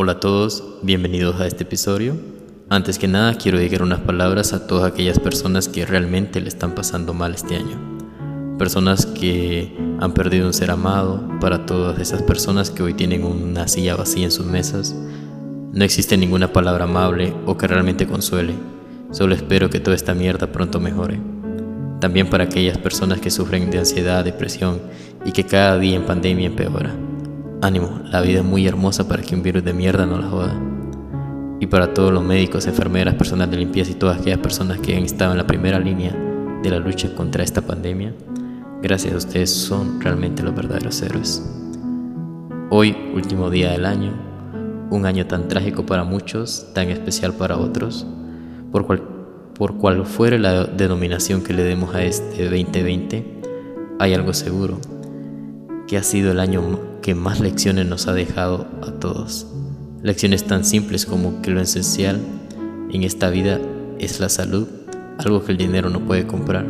Hola a todos, bienvenidos a este episodio. Antes que nada quiero dedicar unas palabras a todas aquellas personas que realmente le están pasando mal este año. Personas que han perdido un ser amado, para todas esas personas que hoy tienen una silla vacía en sus mesas. No existe ninguna palabra amable o que realmente consuele. Solo espero que toda esta mierda pronto mejore. También para aquellas personas que sufren de ansiedad, depresión y que cada día en pandemia empeora. Ánimo, la vida es muy hermosa para que un virus de mierda no la joda. Y para todos los médicos, enfermeras, personal de limpieza y todas aquellas personas que han estado en la primera línea de la lucha contra esta pandemia, gracias a ustedes son realmente los verdaderos héroes. Hoy, último día del año, un año tan trágico para muchos, tan especial para otros, por cual, por cual fuere la denominación que le demos a este 2020, hay algo seguro, que ha sido el año que más lecciones nos ha dejado a todos. Lecciones tan simples como que lo esencial en esta vida es la salud, algo que el dinero no puede comprar,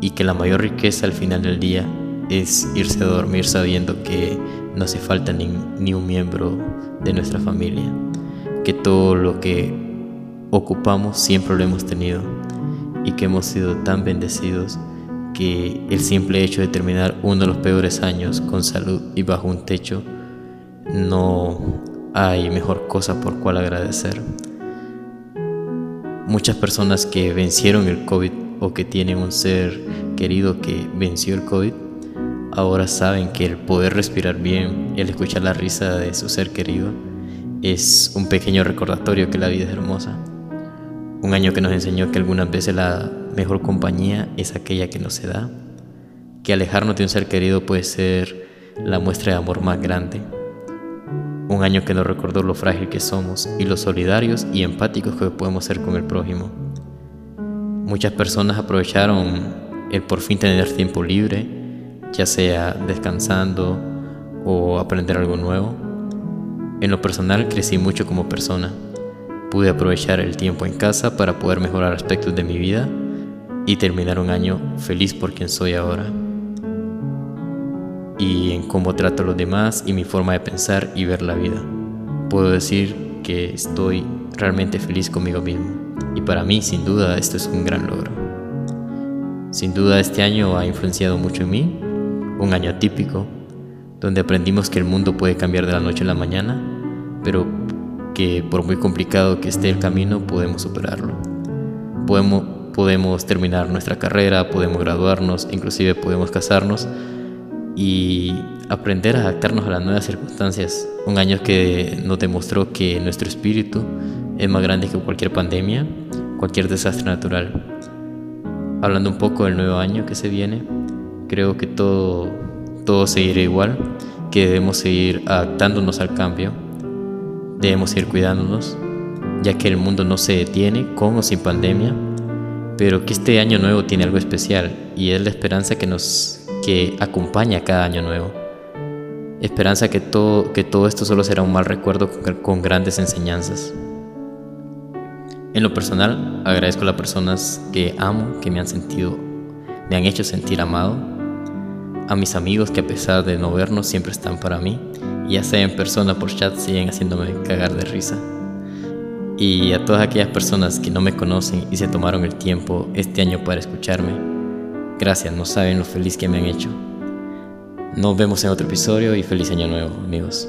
y que la mayor riqueza al final del día es irse a dormir sabiendo que no hace falta ni, ni un miembro de nuestra familia, que todo lo que ocupamos siempre lo hemos tenido y que hemos sido tan bendecidos el simple hecho de terminar uno de los peores años con salud y bajo un techo, no hay mejor cosa por cual agradecer. Muchas personas que vencieron el COVID o que tienen un ser querido que venció el COVID, ahora saben que el poder respirar bien, el escuchar la risa de su ser querido, es un pequeño recordatorio que la vida es hermosa. Un año que nos enseñó que algunas veces la mejor compañía es aquella que no se da, que alejarnos de un ser querido puede ser la muestra de amor más grande. Un año que nos recordó lo frágil que somos y lo solidarios y empáticos que podemos ser con el prójimo. Muchas personas aprovecharon el por fin tener tiempo libre, ya sea descansando o aprender algo nuevo. En lo personal crecí mucho como persona. Pude aprovechar el tiempo en casa para poder mejorar aspectos de mi vida y terminar un año feliz por quien soy ahora y en cómo trato a los demás y mi forma de pensar y ver la vida. Puedo decir que estoy realmente feliz conmigo mismo y para mí sin duda esto es un gran logro. Sin duda este año ha influenciado mucho en mí, un año atípico, donde aprendimos que el mundo puede cambiar de la noche a la mañana, pero que por muy complicado que esté el camino podemos superarlo. Podemos, podemos terminar nuestra carrera, podemos graduarnos, inclusive podemos casarnos y aprender a adaptarnos a las nuevas circunstancias. Un año que nos demostró que nuestro espíritu es más grande que cualquier pandemia, cualquier desastre natural. Hablando un poco del nuevo año que se viene, creo que todo, todo seguirá igual, que debemos seguir adaptándonos al cambio, debemos seguir cuidándonos, ya que el mundo no se detiene con o sin pandemia pero que este año nuevo tiene algo especial y es la esperanza que nos que acompaña cada año nuevo. Esperanza que todo, que todo esto solo será un mal recuerdo con, grandes enseñanzas. En lo personal, agradezco a las personas que amo, que me han sentido, me han hecho sentir amado, a mis amigos que a pesar de no vernos siempre están para mí, y ya sea en persona por chat siguen haciéndome cagar de risa y a todas aquellas personas que no me conocen y se tomaron el tiempo este año para escucharme. Gracias, no saben lo feliz que me han hecho. Nos vemos en otro episodio y feliz año nuevo, amigos.